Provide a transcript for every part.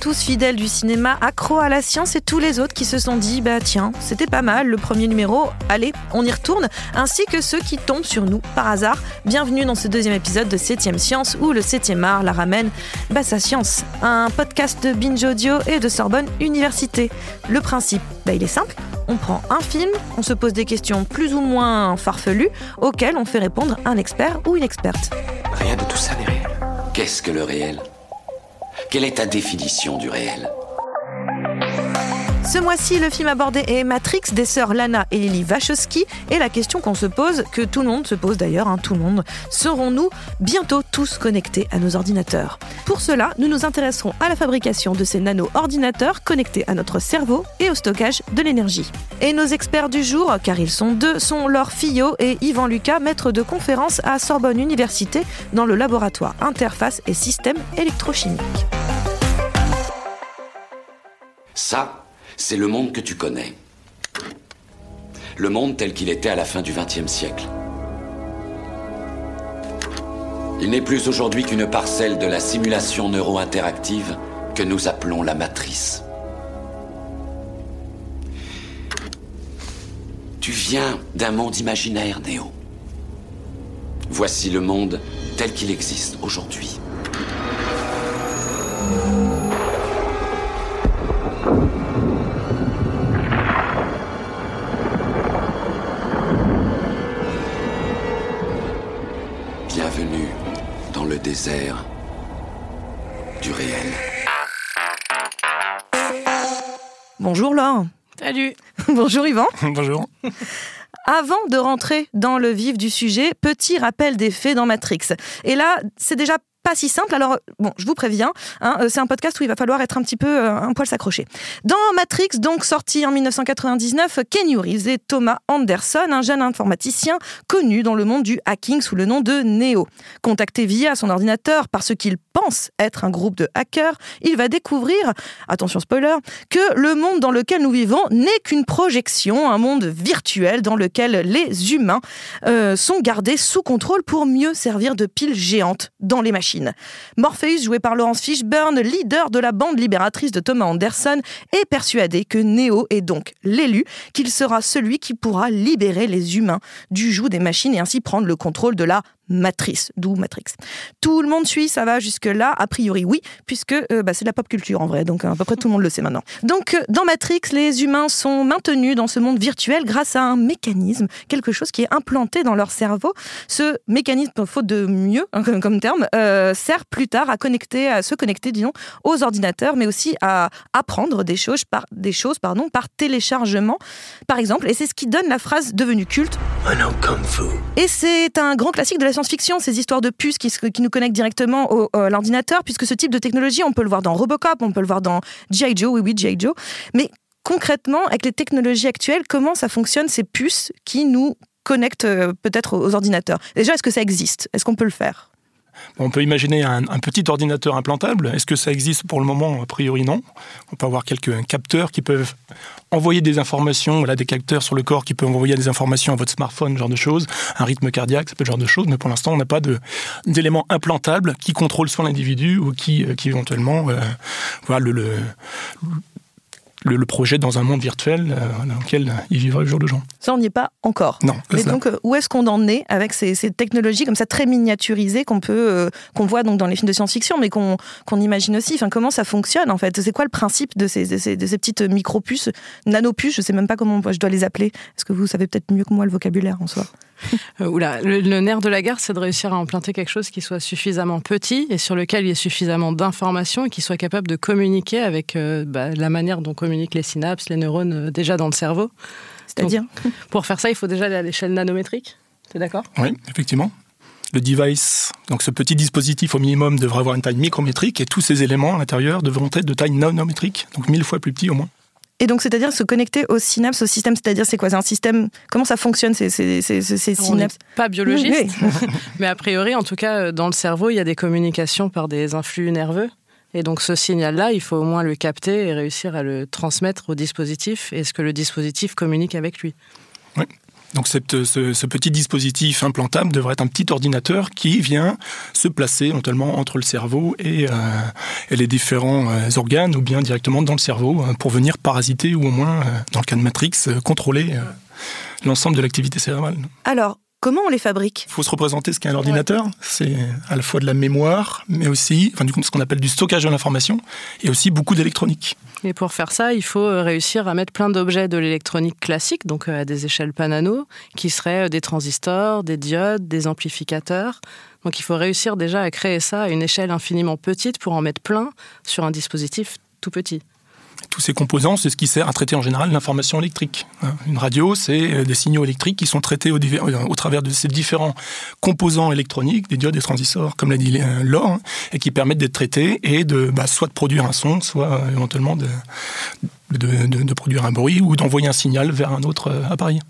Tous fidèles du cinéma, accro à la science et tous les autres qui se sont dit bah tiens, c'était pas mal le premier numéro, allez, on y retourne, ainsi que ceux qui tombent sur nous par hasard. Bienvenue dans ce deuxième épisode de 7ème Science où le 7ème art la ramène bah sa science, un podcast de Binge Audio et de Sorbonne Université. Le principe, bah il est simple, on prend un film, on se pose des questions plus ou moins farfelues auxquelles on fait répondre un expert ou une experte. Rien de tout ça n'est réel. Qu'est-ce que le réel? Quelle est ta définition du réel Ce mois-ci, le film abordé est Matrix des sœurs Lana et Lily Wachowski. Et la question qu'on se pose, que tout le monde se pose d'ailleurs, hein, tout le monde, serons-nous bientôt tous connectés à nos ordinateurs? Pour cela, nous nous intéresserons à la fabrication de ces nano-ordinateurs connectés à notre cerveau et au stockage de l'énergie. Et nos experts du jour, car ils sont deux, sont Laure Fillot et Yvan Lucas, maîtres de conférence à Sorbonne Université dans le laboratoire Interface et Systèmes électrochimiques. Ça, c'est le monde que tu connais. Le monde tel qu'il était à la fin du XXe siècle. Il n'est plus aujourd'hui qu'une parcelle de la simulation neuro-interactive que nous appelons la matrice. Tu viens d'un monde imaginaire, Néo. Voici le monde tel qu'il existe aujourd'hui. Désert du réel. Bonjour Laure. Salut. Bonjour Yvan. Bonjour. Avant de rentrer dans le vif du sujet, petit rappel des faits dans Matrix. Et là, c'est déjà pas si simple. Alors, bon, je vous préviens, hein, euh, c'est un podcast où il va falloir être un petit peu euh, un poil s'accrocher. Dans Matrix, donc sorti en 1999, Kenny Reeves et Thomas Anderson, un jeune informaticien connu dans le monde du hacking sous le nom de Neo. Contacté via son ordinateur par ce qu'il pense être un groupe de hackers, il va découvrir, attention spoiler, que le monde dans lequel nous vivons n'est qu'une projection, un monde virtuel dans lequel les humains euh, sont gardés sous contrôle pour mieux servir de piles géantes dans les machines. Morpheus, joué par Laurence Fishburne, leader de la bande libératrice de Thomas Anderson, est persuadé que Neo est donc l'élu, qu'il sera celui qui pourra libérer les humains du joug des machines et ainsi prendre le contrôle de la matrice, d'où Matrix. Tout le monde suit, ça va jusque-là? A priori, oui, puisque euh, bah, c'est de la pop culture en vrai, donc à peu près tout le monde le sait maintenant. Donc, euh, dans Matrix, les humains sont maintenus dans ce monde virtuel grâce à un mécanisme, quelque chose qui est implanté dans leur cerveau. Ce mécanisme, faute de mieux hein, comme, terme, euh, sert plus tard à, se connecter, disons, aux ordinateurs, mais aussi à apprendre des choses par, par téléchargement, par exemple. Et c'est ce qui donne la phrase devenue culte. Et c'est un grand classique de la science-fiction, ces histoires de puces qui, nous connectent directement à l'ordinateur, puisque ce type de technologie, on peut le voir dans Robocop, on peut le voir dans G.I. Joe, oui, oui, G.I. Joe. Mais concrètement, avec les technologies actuelles, comment ça fonctionne ces puces qui nous connectent euh, peut-être aux ordinateurs? Déjà, est-ce que ça existe? Est-ce qu'on peut le faire? On peut imaginer un, petit ordinateur implantable. Est-ce que ça existe pour le moment? A priori, non. On peut avoir quelques capteurs qui peuvent envoyer des informations, voilà, des capteurs sur le corps qui peuvent envoyer des informations à votre smartphone, genre de choses, un rythme cardiaque, ce genre de choses, mais pour l'instant, on n'a pas d'éléments implantables qui contrôlent soit l'individu ou qui, euh, éventuellement euh, voilà, le, le, le projettent dans un monde virtuel euh, dans lequel il vivra le jour de jour. Ça, on n'y est pas encore. Non, Mais donc, euh, où est-ce qu'on en est avec ces, ces technologies comme ça très miniaturisées qu'on peut, euh, qu'on voit donc dans les films de science-fiction, mais qu'on imagine aussi? Enfin, comment ça fonctionne en fait? C'est quoi le principe de ces, de ces, de ces petites micro-puces, nanopuces? Je sais même pas comment je dois les appeler. Est-ce que vous savez peut-être mieux que moi le vocabulaire en soi? Euh, oula, le, le nerf de la guerre, c'est de réussir à implanter quelque chose qui soit suffisamment petit et sur lequel il y ait suffisamment d'informations et qui soit capable de communiquer avec euh, bah, la manière dont communiquent les synapses, les neurones euh, déjà dans le cerveau. C'est-à-dire Pour faire ça, il faut déjà aller à l'échelle nanométrique. T'es d'accord? Oui, effectivement. Le device, donc ce petit dispositif au minimum devrait avoir une taille micrométrique et tous ces éléments à l'intérieur devront être de taille nanométrique, donc mille fois plus petit au moins. Et donc, c'est-à-dire se connecter aux synapses, au système, c'est-à-dire c'est quoi? C'est un système Comment ça fonctionne ces, ces, ces, ces- ces On synapses? pas biologiste, Oui, mais a priori, en tout cas, euh, dans le cerveau, il y a des communications par des influx nerveux. Et donc ce signal-là, il faut au moins le capter et réussir à le transmettre au dispositif et ce que le dispositif communique avec lui. Donc ce, petit dispositif implantable devrait être un petit ordinateur qui vient se placer notamment entre le cerveau et, euh, et les différents organes ou bien directement dans le cerveau pour venir parasiter ou au moins, dans le cas de Matrix, contrôler l'ensemble de l'activité cérébrale. Alors, Comment on les fabrique Il faut se représenter ce qu'est un ordinateur. C'est à la fois de la mémoire, mais aussi enfin, du coup, ce qu'on appelle du stockage de l'information, et aussi beaucoup d'électronique. Et pour faire ça, il faut euh, réussir à mettre plein d'objets de l'électronique classique, donc euh, à des échelles pas nano, qui seraient euh, des transistors, des diodes, des amplificateurs. Donc il faut réussir déjà à créer ça à une échelle infiniment petite pour en mettre plein sur un dispositif tout petit tous ces composants, c'est ce qui sert à traiter en général l'information électrique. Hein. Une radio, c'est euh, des signaux électriques qui sont traités au, au, travers de ces différents composants électroniques, des diodes, des transistors, comme l'a dit euh, Laure, hein, et qui permettent d'être traités et de bah, soit de produire un son, soit euh, éventuellement de, de, produire un bruit ou d'envoyer un signal vers un autre appareil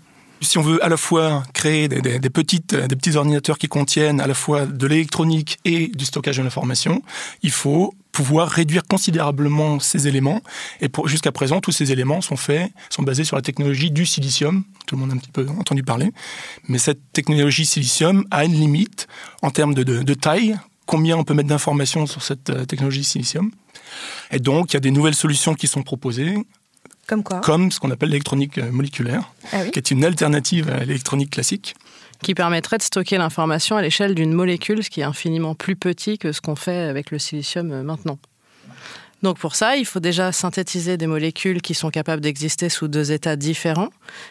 si on veut à la fois créer des, petites, des petits ordinateurs qui contiennent à la fois de l'électronique et du stockage de l'information, il faut pouvoir réduire considérablement ces éléments. Et jusqu'à présent, tous ces éléments sont faits, sont basés sur la technologie du silicium. Tout le monde a un petit peu entendu parler. Mais cette technologie silicium a une limite en termes de, de, de taille. Combien on peut mettre d'informations sur cette euh, technologie silicium? Et donc, il y a des nouvelles solutions qui sont proposées comme quoi? Comme ce qu'on appelle l'électronique euh, moléculaire, ah qui est une alternative à l'électronique classique. Qui permettrait de stocker l'information à l'échelle d'une molécule, ce qui est infiniment plus petit que ce qu'on fait avec le silicium euh, maintenant. Donc pour ça, il faut déjà synthétiser des molécules qui sont capables d'exister sous deux états différents,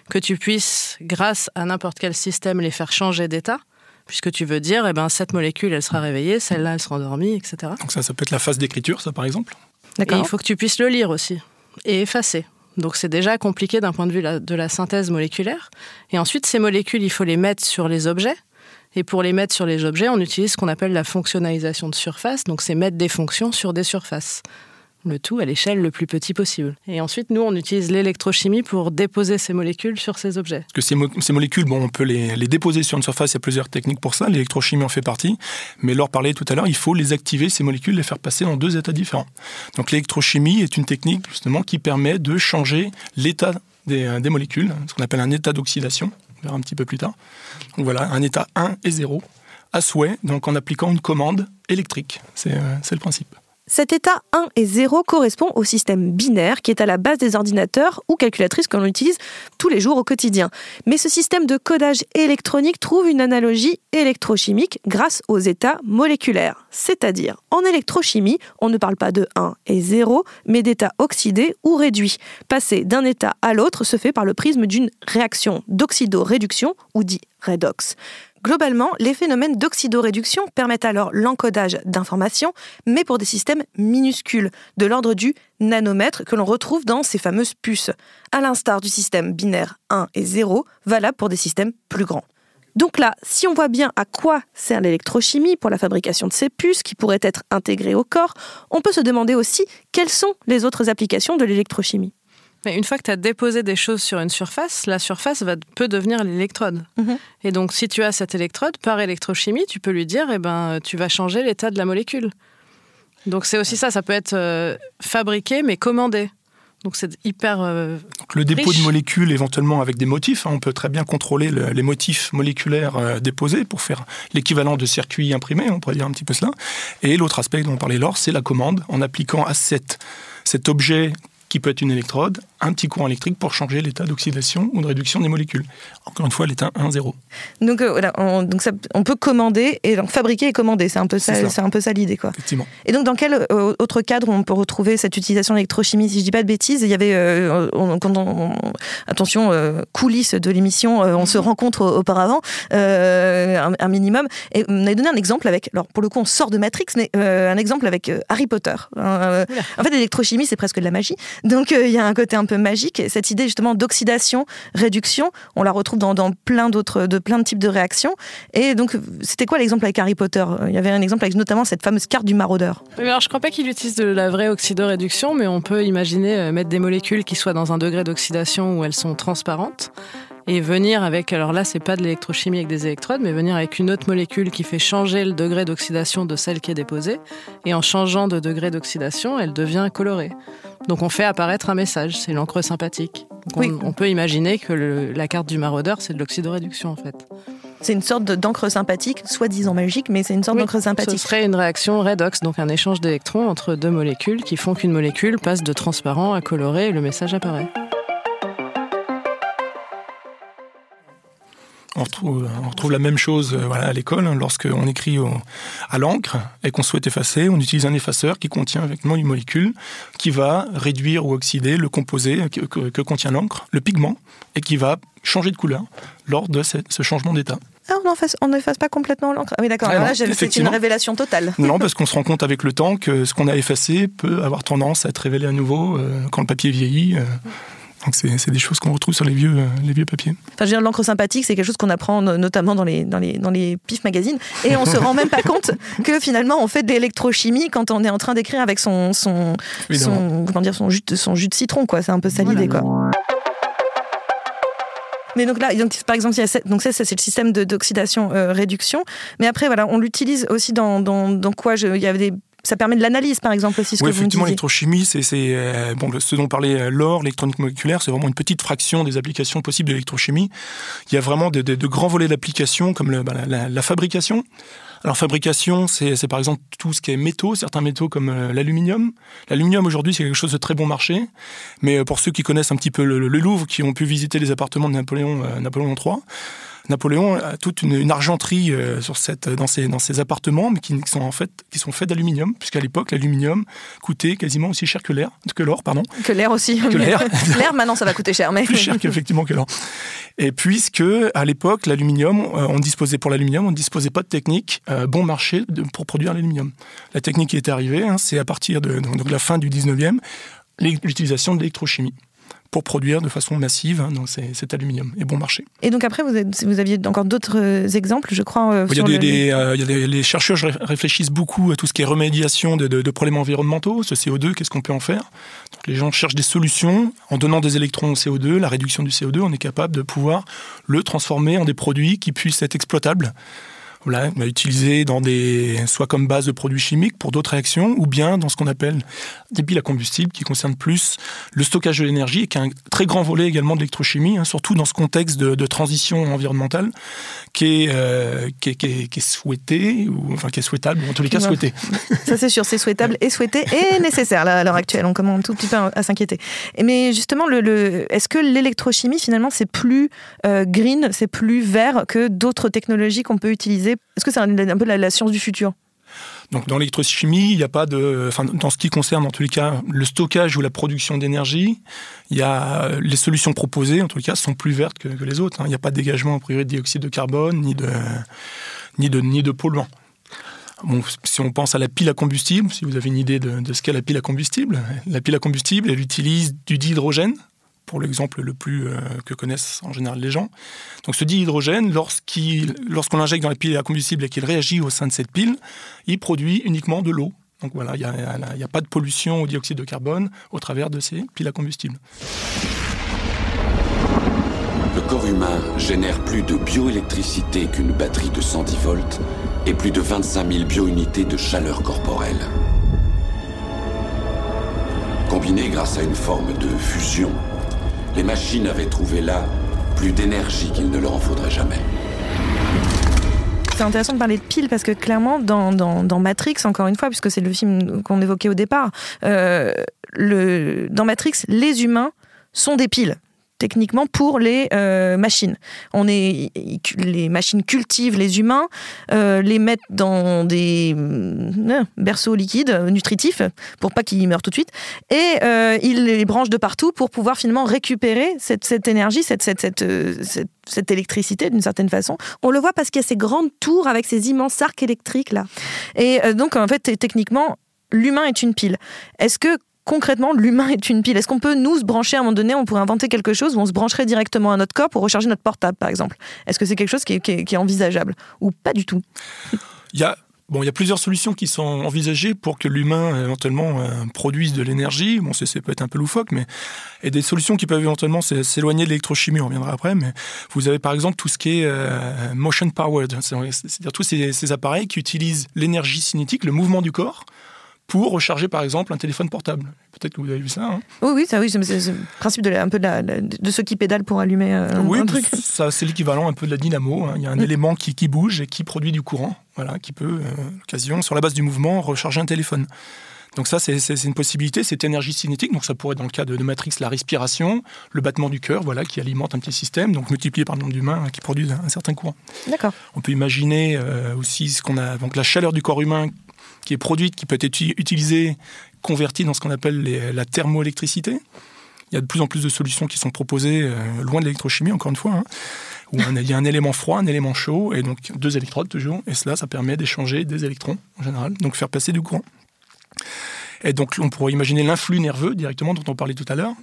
que tu puisses, grâce à n'importe quel système, les faire changer d'état, puisque tu veux dire, eh ben, cette molécule, elle sera réveillée, celle-là, elle sera endormie, etc. Donc ça, ça peut être la phase d'écriture, ça, par exemple? Et il faut que tu puisses le lire aussi, et effacer. Donc c'est déjà compliqué d'un point de vue de la synthèse moléculaire. Et ensuite, ces molécules, il faut les mettre sur les objets. Et pour les mettre sur les objets, on utilise ce qu'on appelle la fonctionnalisation de surface. Donc c'est mettre des fonctions sur des surfaces le tout à l'échelle le plus petit possible. Et ensuite, nous, on utilise l'électrochimie pour déposer ces molécules sur ces objets. Parce que ces, molécules, bon, on peut les, déposer sur une surface, il y a plusieurs techniques pour ça, l'électrochimie en fait partie, mais leur parlait tout à l'heure, il faut les activer, ces molécules, les faire passer dans deux états différents. Donc l'électrochimie est une technique justement qui permet de changer l'état des, euh, des molécules, ce qu'on appelle un état d'oxydation, on verra un petit peu plus tard. Donc voilà, un état 1 et 0 à souhait, donc en appliquant une commande électrique. C'est euh, le principe. Cet état 1 et 0 correspond au système binaire qui est à la base des ordinateurs ou calculatrices que l'on utilise tous les jours au quotidien. Mais ce système de codage électronique trouve une analogie électrochimique grâce aux états moléculaires. C'est-à-dire, en électrochimie, on ne parle pas de 1 et 0, mais d'états oxydés ou réduits. Passer d'un état à l'autre se fait par le prisme d'une réaction d'oxydoréduction ou dit redox. Globalement, les phénomènes d'oxydoréduction permettent alors l'encodage d'informations, mais pour des systèmes minuscules, de l'ordre du nanomètre que l'on retrouve dans ces fameuses puces, à l'instar du système binaire 1 et 0, valable pour des systèmes plus grands. Donc là, si on voit bien à quoi sert l'électrochimie pour la fabrication de ces puces qui pourraient être intégrées au corps, on peut se demander aussi quelles sont les autres applications de l'électrochimie. Mais une fois que tu as déposé des choses sur une surface, la surface va, peut devenir l'électrode. Mhm. Et donc, si tu as cette électrode, par électrochimie, tu peux lui dire, eh ben, tu vas changer l'état de la molécule. Donc, c'est aussi ça, ça peut être euh, fabriqué, mais commandé. Donc, c'est hyper. Euh, le dépôt de molécules, éventuellement avec des motifs, hein, on peut très bien contrôler les motifs moléculaires euh, déposés pour faire l'équivalent de circuit imprimé, on pourrait dire un petit peu cela. Et l'autre aspect dont on parlait lors, c'est la commande, en appliquant à cet objet qui peut être une électrode, un petit courant électrique pour changer l'état d'oxydation ou de réduction des molécules. Encore une fois, l'état 1-0. Donc, euh, voilà, on, donc ça, on peut commander et donc fabriquer et commander. C'est un peu ça, c'est un peu ça l'idée, quoi. Effectivement. Et donc, dans quel euh, autre cadre on peut retrouver cette utilisation d'électrochimie Si je dis pas de bêtises, il y avait, euh, quand on, attention, coulisses de l'émission, on se rencontre auparavant, un, minimum. Et on a donné un exemple avec, alors pour le coup, on sort de Matrix, mais un exemple avec Harry Potter. en fait, l'électrochimie, c'est presque de la magie. Donc euh, il y a un côté un peu magique. Cette idée justement d'oxydation, réduction, on la retrouve dans, plein d'autres, de plein de types de réactions. Et donc c'était quoi l'exemple avec Harry Potter? Il y avait un exemple avec notamment cette fameuse carte du maraudeur. alors je crois pas qu'il utilise de la vraie oxydoréduction, mais on peut imaginer euh, mettre des molécules qui soient dans un degré d'oxydation où elles sont transparentes et venir avec, alors là, c'est pas de l'électrochimie avec des électrodes, mais venir avec une autre molécule qui fait changer le degré d'oxydation de celle qui est déposée. Et en changeant de degré d'oxydation, elle devient colorée. Donc on fait apparaître un message, c'est l'encre sympathique. On, peut imaginer que la carte du maraudeur, c'est de l'oxydoréduction en fait. C'est une sorte d'encre sympathique, soi-disant magique, mais c'est une sorte d'encre sympathique. Ce serait une réaction redox, donc un échange d'électrons entre deux molécules qui font qu'une molécule passe de transparent à coloré et le message apparaît. On retrouve, on retrouve, la même chose euh, voilà, à l'école. Hein, Lorsqu'on écrit au, à l'encre et qu'on souhaite effacer, on utilise un effaceur qui contient effectivement une molécule qui va réduire ou oxyder le composé que, que, que contient l'encre, le pigment, et qui va changer de couleur lors de ce, ce changement d'état. Ah, on n'efface pas complètement l'encre. Ah oui, d'accord. Ah là, c'est une révélation totale. Non, parce qu'on se rend compte avec le temps que ce qu'on a effacé peut avoir tendance à être révélé à nouveau euh, quand le papier vieillit. Euh, donc c'est des choses qu'on retrouve sur les vieux, les vieux papiers. Enfin, je veux dire, l'encre sympathique, c'est quelque chose qu'on apprend notamment dans les, dans les, dans les PIF magazines. Et on se rend même pas compte que finalement, on fait de l'électrochimie quand on est en train d'écrire avec son, son, son, comment dire, son, jus, de, son jus de citron. quoi. C'est un peu ça l'idée. quoi. Mais donc là, donc, par exemple, il y a, donc ça, c'est le système d'oxydation-réduction. Mais après, voilà, on l'utilise aussi dans, dans, dans quoi je, Il y avait des ça permet de l'analyse, par exemple, aussi, ce oui, que vous effectivement, l'électrochimie, c'est euh, bon, ce dont parlait Laure, l'électronique moléculaire, c'est vraiment une petite fraction des applications possibles de l'électrochimie. Il y a vraiment de, de, de grands volets d'applications, comme le, bah, la, la, fabrication. Alors, fabrication, c'est par exemple tout ce qui est métaux, certains métaux comme euh, l'aluminium. L'aluminium, aujourd'hui, c'est quelque chose de très bon marché. Mais euh, pour ceux qui connaissent un petit peu le, le Louvre, qui ont pu visiter les appartements de Napoléon, euh, Napoléon III, Napoléon a toute une, une argenterie euh, sur cette, dans, ses, dans ses appartements, mais qui sont en fait qui sont faits d'aluminium, puisqu'à l'époque l'aluminium coûtait quasiment aussi cher que l'air, que l'or, pardon. Que l'air aussi. Que l'air. l'air maintenant ça va coûter cher, mais plus cher qu'effectivement que l'or. Et puisque à l'époque l'aluminium, euh, on disposait pour l'aluminium, on ne disposait pas de technique euh, bon marché pour produire l'aluminium. La technique qui est arrivée, hein, c'est à partir de, donc, de la fin du 19e, l'utilisation de l'électrochimie pour produire de façon massive hein, donc cet aluminium et bon marché. Et donc après, vous, vous aviez encore d'autres exemples, je crois. Euh, il y a, des, le... des, euh, il y a des, les chercheurs réfléchissent beaucoup à tout ce qui est remédiation de, de, de problèmes environnementaux, ce CO2, qu'est-ce qu'on peut en faire? Donc Les gens cherchent des solutions. En donnant des électrons au CO2, la réduction du CO2, on est capable de pouvoir le transformer en des produits qui puissent être exploitables voilà, utilisé dans des, soit comme base de produits chimiques pour d'autres réactions, ou bien dans ce qu'on appelle des piles à combustible, qui concernent plus le stockage de l'énergie et qui est un très grand volet également de l'électrochimie, hein, surtout dans ce contexte de, de transition environnementale qui est, euh, qui, est, qui, est, qui est souhaité, ou enfin qui est souhaitable, ou en tous les cas souhaité. Ça c'est sûr, c'est souhaitable et souhaité et nécessaire là, à l'heure actuelle. On commence un tout petit peu à, s'inquiéter. Mais justement, le, le est-ce que l'électrochimie finalement c'est plus euh, green, c'est plus vert que d'autres technologies qu'on peut utiliser Est-ce que c'est un, peu la, science du futur? Donc dans l'électrochimie, il n'y a pas de, enfin dans ce qui concerne en tous les cas le stockage ou la production d'énergie, il y a les solutions proposées en tous les cas sont plus vertes que, que les autres. Hein. Il n'y a pas de dégagement a priori de dioxyde de carbone ni de ni de ni de polluants. Bon, si on pense à la pile à combustible, si vous avez une idée de, de ce qu'est la pile à combustible, la pile à combustible, elle utilise du dihydrogène, pour l'exemple le plus euh, que connaissent en général les gens. Donc ce dihydrogène, lorsqu'on lorsqu l'injecte dans la pile à combustible et qu'il réagit au sein de cette pile, il produit uniquement de l'eau. Donc voilà, il n'y a, a, pas de pollution au dioxyde de carbone au travers de ces piles à combustible. Le corps humain génère plus de bioélectricité qu'une batterie de 110 volts et plus de 25 000 biounités de chaleur corporelle. Combinées grâce à une forme de fusion, les machines avaient trouvé là plus d'énergie qu'il ne leur en faudrait jamais. C'est intéressant de parler de piles parce que clairement, dans, Matrix, encore une fois, puisque c'est le film qu'on évoquait au départ, euh, dans Matrix, les humains sont des piles techniquement pour les euh, machines. On est, les machines cultivent les humains, euh, les mettent dans des euh, berceaux liquides nutritifs pour pas qu'ils meurent tout de suite, et ils les branchent de partout pour pouvoir finalement récupérer cette, énergie, cette, cette, cette, cette électricité d'une certaine façon. On le voit parce qu'il y a ces grandes tours avec ces immenses arcs électriques là. Et donc en fait techniquement l'humain est une pile. Est-ce que concrètement, l'humain est une pile Est-ce qu'on peut nous se brancher à un moment donné On pourrait inventer quelque chose où on se brancherait directement à notre corps pour recharger notre portable, par exemple? Est-ce que c'est quelque chose qui est, envisageable ou pas du tout? Il y a Bon, il y a plusieurs solutions qui sont envisagées pour que l'humain éventuellement euh, produise de l'énergie. Bon, c'est peut être un peu loufoque, mais et des solutions qui peuvent éventuellement s'éloigner de l'électrochimie. On reviendra après, mais vous avez par exemple tout ce qui est euh, motion powered, c'est-à-dire tous ces, appareils qui utilisent l'énergie cinétique, le mouvement du corps, pour recharger par exemple un téléphone portable. Peut-être que vous avez vu ça. hein. Oui, oui, ça, oui, c'est le principe de, la- un peu de, la- de ceux qui pédalent pour allumer euh, un, oui, un truc. ça c'est l'équivalent un peu de la dynamo. hein. Il y a un Mm. élément qui, qui bouge et qui produit du courant, voilà, qui peut, euh, l'occasion, sur la base du mouvement, recharger un téléphone. Donc ça, c'est une possibilité, c'est énergie cinétique, donc ça pourrait être dans le cas de, de Matrix la respiration, le battement du cœur, voilà, qui alimente un petit système, donc multiplié par le nombre d'humains hein, qui produisent un, un certain courant. D'accord. On peut imaginer euh, aussi ce qu'on a, donc la chaleur du corps humain qui est produite, qui peut être uti- utilisée, convertie dans ce qu'on appelle la thermoélectricité. Il y a de plus en plus de solutions qui sont proposées euh, loin de l'électrochimie, encore une fois, hein, où un- il y a un élément froid, un élément chaud, et donc deux électrodes toujours, et cela, ça permet d'échanger des électrons en général, donc faire passer du courant. Et donc on pourrait imaginer l'influx nerveux directement dont on parlait tout à l'heure.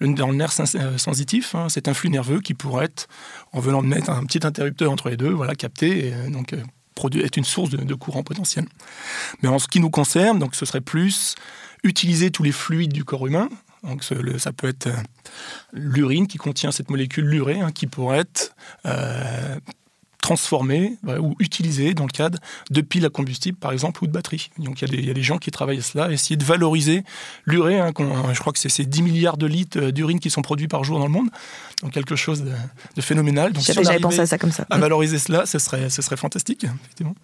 Dans le nerf euh, sensitif, hein, cet influx nerveux qui pourrait être, en venant de mettre un petit interrupteur entre les deux, voilà, capté, euh, produit, est une source de, courant potentiel. Mais en ce qui nous concerne, donc ce serait plus utiliser tous les fluides du corps humain. Ça peut être euh, l'urine qui contient cette molécule l'urée, hein, qui pourrait être euh, transformée voilà, ou utilisée dans le cadre de piles à combustible, par exemple, ou de batteries. Donc il y, a des- il y a des gens qui travaillent à cela, essayer de valoriser l'urée. hein, qu'on- je crois que c'est ces 10 milliards de litres euh, d'urine qui sont produits par jour dans le monde. Donc quelque chose de, de phénoménal. Donc si J'avais pensé à ça comme ça. à valoriser cela, ce serait, ce serait fantastique, effectivement.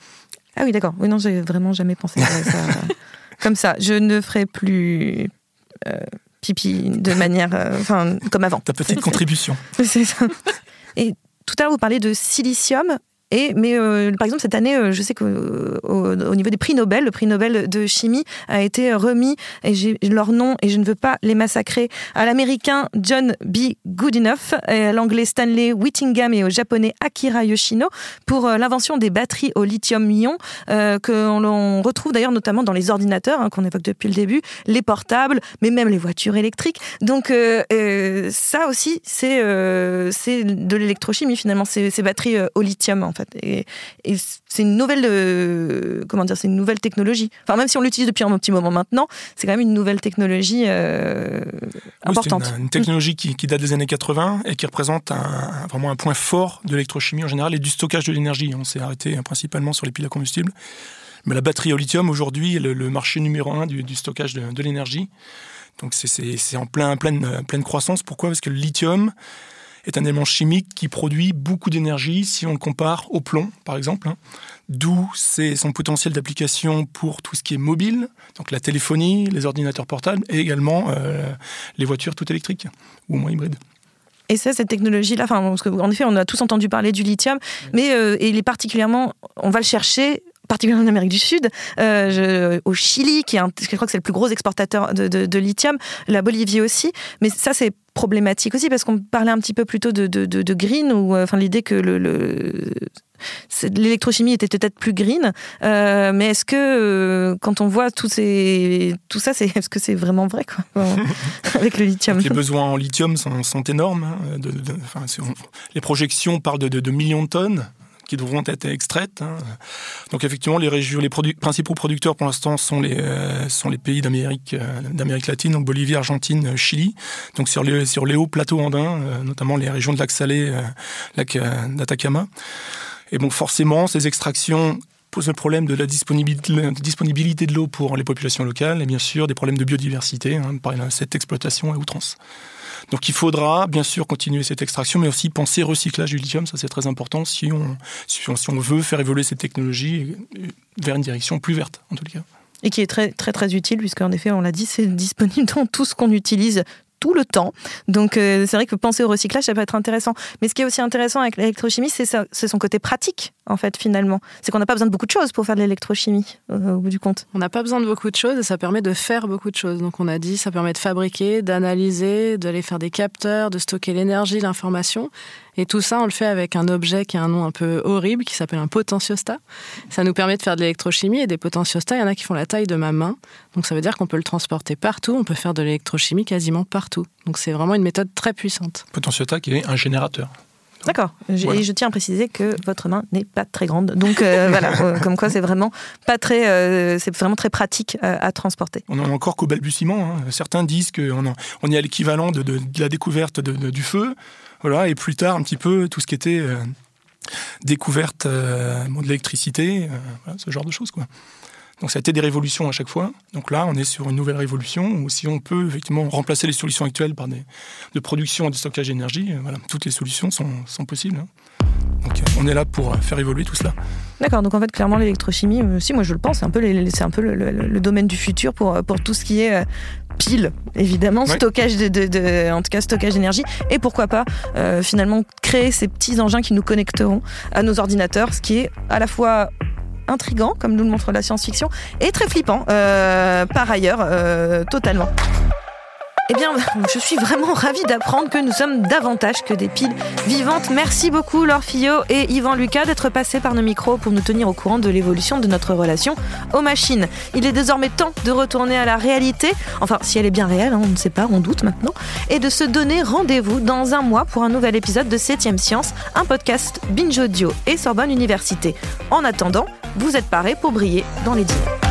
Ah oui, d'accord. Oui, non, j'ai vraiment jamais pensé à ça comme ça. Je ne ferai plus euh, pipi de manière, euh, enfin, comme avant. Ta petite contribution. C'est ça. Et tout à l'heure, vous parlez de silicium. Mais euh, par exemple, cette année, euh, je sais qu'au au, au niveau des prix Nobel, le prix Nobel de chimie a été remis, et j'ai leur nom, et je ne veux pas les massacrer, à l'américain John B. Goodenough, à l'anglais Stanley Whittingham et au japonais Akira Yoshino pour euh, l'invention des batteries au lithium-ion, euh, qu'on l'on retrouve d'ailleurs notamment dans les ordinateurs, hein, qu'on évoque depuis le début, les portables, mais même les voitures électriques. Donc euh, euh, ça aussi, c'est euh, de l'électrochimie finalement, ces, batteries euh, au lithium fait. Et, et c'est une nouvelle, euh, comment dire, c'est une nouvelle technologie. Enfin même si on l'utilise depuis un petit moment maintenant, c'est quand même une nouvelle technologie euh, importante. une, une technologie qui, qui date des années 80 et qui représente un- vraiment un point fort de l'électrochimie en général et du stockage de l'énergie. On s'est arrêté euh, principalement sur les piles à combustible. Mais la batterie au lithium, aujourd'hui, est le, le marché numéro un du, du stockage de, de l'énergie. Donc c'est- en plein, pleine, pleine croissance. Pourquoi? Parce que le lithium est un élément chimique qui produit beaucoup d'énergie si on le compare au plomb, par exemple. hein. D'où c'est son potentiel d'application pour tout ce qui est mobile, donc la téléphonie, les ordinateurs portables et également euh, les voitures toutes électriques ou au moins hybrides. Et ça, cette technologie-là, enfin, en effet, on a tous entendu parler du lithium, mais euh, et il est particulièrement, on va le chercher particulièrement en Amérique du Sud, euh, je- au Chili, qui est un- je crois que c'est le plus gros exportateur de, de- de lithium, la Bolivie aussi. Mais ça, c'est problématique aussi parce qu'on parlait un petit peu plutôt de, de, de- de green, ou euh, enfin l'idée que le, l'électrochimie était peut-être plus green. Euh, mais est-ce que euh, quand on voit ces, tout ça, c'est, est-ce que c'est vraiment vrai quoi, avec le lithium? Les besoins en lithium sont, sont énormes. hein, les projections parlent de millions de tonnes qui devront être extraites. hein. Donc effectivement, les, régions, les principaux producteurs pour l'instant sont les, euh, sont les pays d'Amérique, euh, d'Amérique latine, donc Bolivie, Argentine, euh, Chili. Donc sur les, sur les hauts plateaux andins, notamment les régions de lac Salé, lac d'Atacama. Et bon, forcément, ces extractions posent le problème de la disponibilité, de l'eau pour les populations locales et bien sûr des problèmes de biodiversité hein, par cette exploitation à outrance. Donc il faudra bien sûr continuer cette extraction, mais aussi penser recyclage du lithium, ça c'est très important si on, si on, si on veut faire évoluer cette technologie vers une direction plus verte en tout cas. Et qui est très très très utile, puisque en effet, on l'a dit, c'est disponible dans tout ce qu'on utilise tout le temps. Donc euh, c'est vrai que penser au recyclage, ça peut être intéressant. Mais ce qui est aussi intéressant avec l'électrochimie, c'est son côté pratique, en fait, finalement. C'est qu'on n'a pas besoin de beaucoup de choses pour faire de l'électrochimie, euh, au bout du compte. On n'a pas besoin de beaucoup de choses et ça permet de faire beaucoup de choses. Donc on a dit, ça permet de fabriquer, d'analyser, d'aller faire des capteurs, de stocker l'énergie, l'information. Et tout ça, on le fait avec un objet qui a un nom un peu horrible, qui s'appelle un potentiostat. Ça nous permet de faire de l'électrochimie et des potentiostats, il y en a qui font la taille de ma main. Donc ça veut dire qu'on peut le transporter partout, on peut faire de l'électrochimie quasiment partout. Donc c'est vraiment une méthode très puissante. Potentiota qui est un générateur. D'accord. Voilà. Et je tiens à préciser que votre main n'est pas très grande. Donc euh, voilà, euh, comme quoi c'est vraiment pas très, euh, c'est vraiment très pratique à transporter. On en est encore qu'au balbutiement. hein. Certains disent qu'on on est à l'équivalent de, de- de la découverte de- du feu, voilà, et plus tard un petit peu tout ce qui était euh, découverte de l'électricité, voilà, ce genre de choses quoi. Donc ça a été des révolutions à chaque fois. Donc là, on est sur une nouvelle révolution où si on peut effectivement remplacer les solutions actuelles par des de production et de stockage d'énergie, euh, voilà, toutes les solutions sont, sont possibles. hein. Donc euh, on est là pour euh, faire évoluer tout cela. D'accord, donc en fait, clairement, l'électrochimie, si moi je le pense, c'est un peu, les- c'est un peu le, le- le domaine du futur pour, pour tout ce qui est pile, évidemment, stockage de, de- de- en tout cas stockage d'énergie, et pourquoi pas euh, finalement créer ces petits engins qui nous connecteront à nos ordinateurs, ce qui est à la fois intrigant, comme nous le montre la science-fiction, et très flippant, euh, par ailleurs, euh, totalement. Eh bien, je suis vraiment ravie d'apprendre que nous sommes davantage que des piles vivantes. Merci beaucoup, Laure Fillot et Yvan Lucas, d'être passés par nos micros pour nous tenir au courant de l'évolution de notre relation aux machines. Il est désormais temps de retourner à la réalité, enfin, si elle est bien réelle, hein, on ne sait pas, on doute maintenant, et de se donner rendez-vous dans un mois pour un nouvel épisode de 7ème Science, un podcast Binge Audio et Sorbonne Université. En attendant, vous êtes parés pour briller dans les dîners.